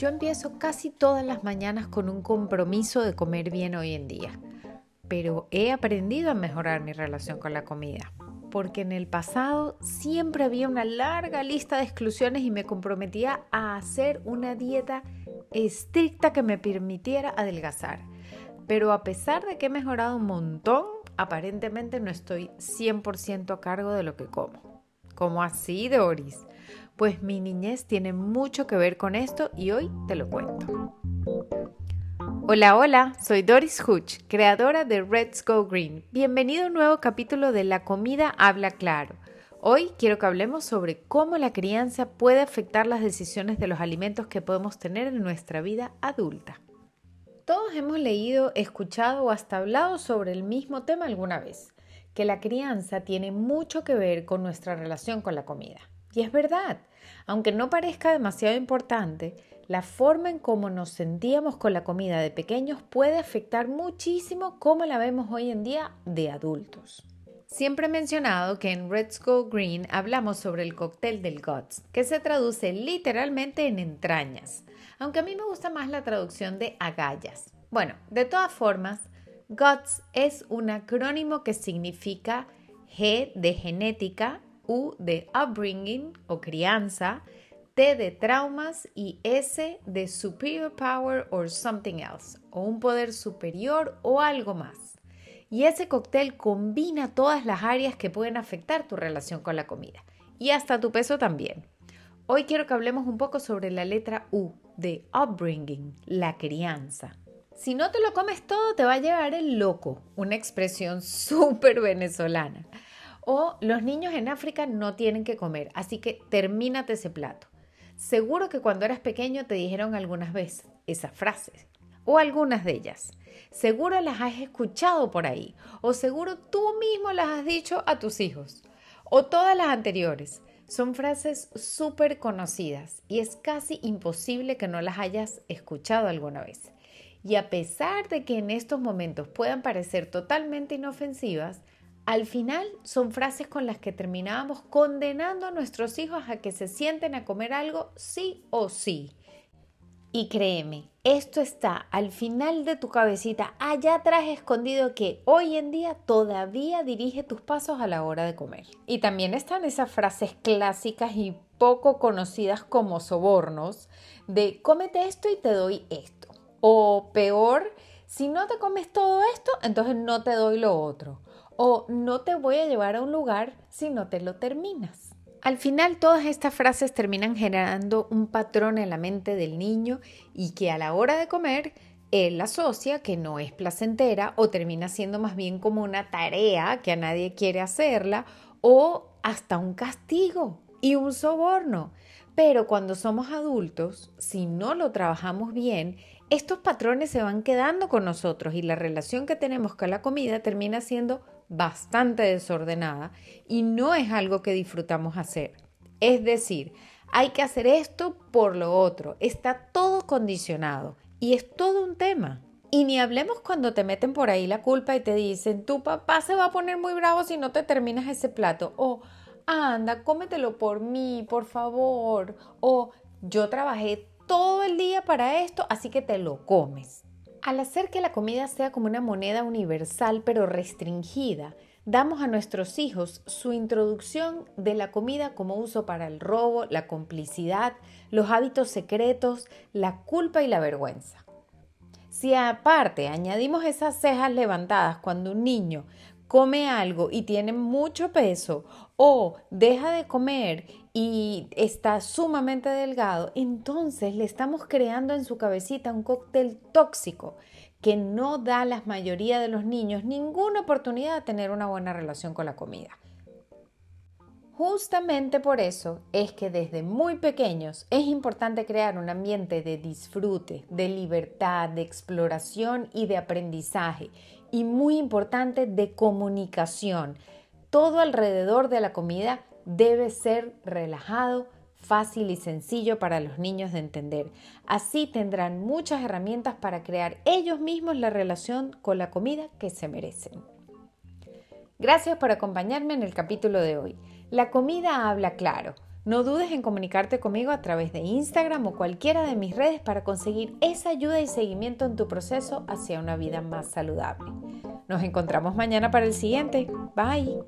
Yo empiezo casi todas las mañanas con un compromiso de comer bien hoy en día, pero he aprendido a mejorar mi relación con la comida, porque en el pasado siempre había una larga lista de exclusiones y me comprometía a hacer una dieta estricta que me permitiera adelgazar. Pero a pesar de que he mejorado un montón, aparentemente no estoy 100% a cargo de lo que como. ¿Cómo así, Doris? Pues mi niñez tiene mucho que ver con esto y hoy te lo cuento. Hola, hola, soy Doris Hutch, creadora de Let's Go Green. Bienvenido a un nuevo capítulo de La comida habla claro. Hoy quiero que hablemos sobre cómo la crianza puede afectar las decisiones de los alimentos que podemos tener en nuestra vida adulta. Todos hemos leído, escuchado o hasta hablado sobre el mismo tema alguna vez, que la crianza tiene mucho que ver con nuestra relación con la comida. Y es verdad, aunque no parezca demasiado importante, la forma en cómo nos sentíamos con la comida de pequeños puede afectar muchísimo cómo la vemos hoy en día de adultos. Siempre he mencionado que en Red Go Green hablamos sobre el cóctel del guts, que se traduce literalmente en entrañas, aunque a mí me gusta más la traducción de agallas. Bueno, de todas formas, GUTS es un acrónimo que significa G de genética, U de upbringing o crianza, T de traumas y S de superior power or something else, o un poder superior o algo más. Y ese cóctel combina todas las áreas que pueden afectar tu relación con la comida y hasta tu peso también. Hoy quiero que hablemos un poco sobre la letra U de upbringing, la crianza. Si no te lo comes todo, te va a llevar el loco, una expresión súper venezolana. O los niños en África no tienen que comer, así que termínate ese plato. Seguro que cuando eras pequeño te dijeron algunas veces esas frases o algunas de ellas. Seguro las has escuchado por ahí o seguro tú mismo las has dicho a tus hijos o todas las anteriores. Son frases súper conocidas y es casi imposible que no las hayas escuchado alguna vez. Y a pesar de que en estos momentos puedan parecer totalmente inofensivas, al final son frases con las que terminábamos condenando a nuestros hijos a que se sienten a comer algo sí o sí. Y créeme, esto está al final de tu cabecita, allá atrás escondido que hoy en día todavía dirige tus pasos a la hora de comer. Y también están esas frases clásicas y poco conocidas como sobornos de cómete esto y te doy esto. O peor, si no te comes todo esto, entonces no te doy lo otro. O no te voy a llevar a un lugar si no te lo terminas. Al final todas estas frases terminan generando un patrón en la mente del niño y que a la hora de comer él asocia que no es placentera o termina siendo más bien como una tarea que a nadie quiere hacerla o hasta un castigo y un soborno. Pero cuando somos adultos, si no lo trabajamos bien, estos patrones se van quedando con nosotros y la relación que tenemos con la comida termina siendo bastante desordenada y no es algo que disfrutamos hacer. Es decir, hay que hacer esto por lo otro. Está todo condicionado y es todo un tema. Y ni hablemos cuando te meten por ahí la culpa y te dicen, tu papá se va a poner muy bravo si no te terminas ese plato. O, anda, cómetelo por mí, por favor. O, yo trabajé todo el día para esto, así que te lo comes. Al hacer que la comida sea como una moneda universal pero restringida, damos a nuestros hijos su introducción de la comida como uso para el robo, la complicidad, los hábitos secretos, la culpa y la vergüenza. Si aparte añadimos esas cejas levantadas cuando un niño come algo y tiene mucho peso o deja de comer y está sumamente delgado, entonces le estamos creando en su cabecita un cóctel tóxico que no da a la mayoría de los niños ninguna oportunidad de tener una buena relación con la comida. Justamente por eso es que desde muy pequeños es importante crear un ambiente de disfrute, de libertad, de exploración y de aprendizaje y muy importante de comunicación. Todo alrededor de la comida debe ser relajado, fácil y sencillo para los niños de entender. Así tendrán muchas herramientas para crear ellos mismos la relación con la comida que se merecen. Gracias por acompañarme en el capítulo de hoy. La comida habla claro. No dudes en comunicarte conmigo a través de Instagram o cualquiera de mis redes para conseguir esa ayuda y seguimiento en tu proceso hacia una vida más saludable. Nos encontramos mañana para el siguiente. Bye.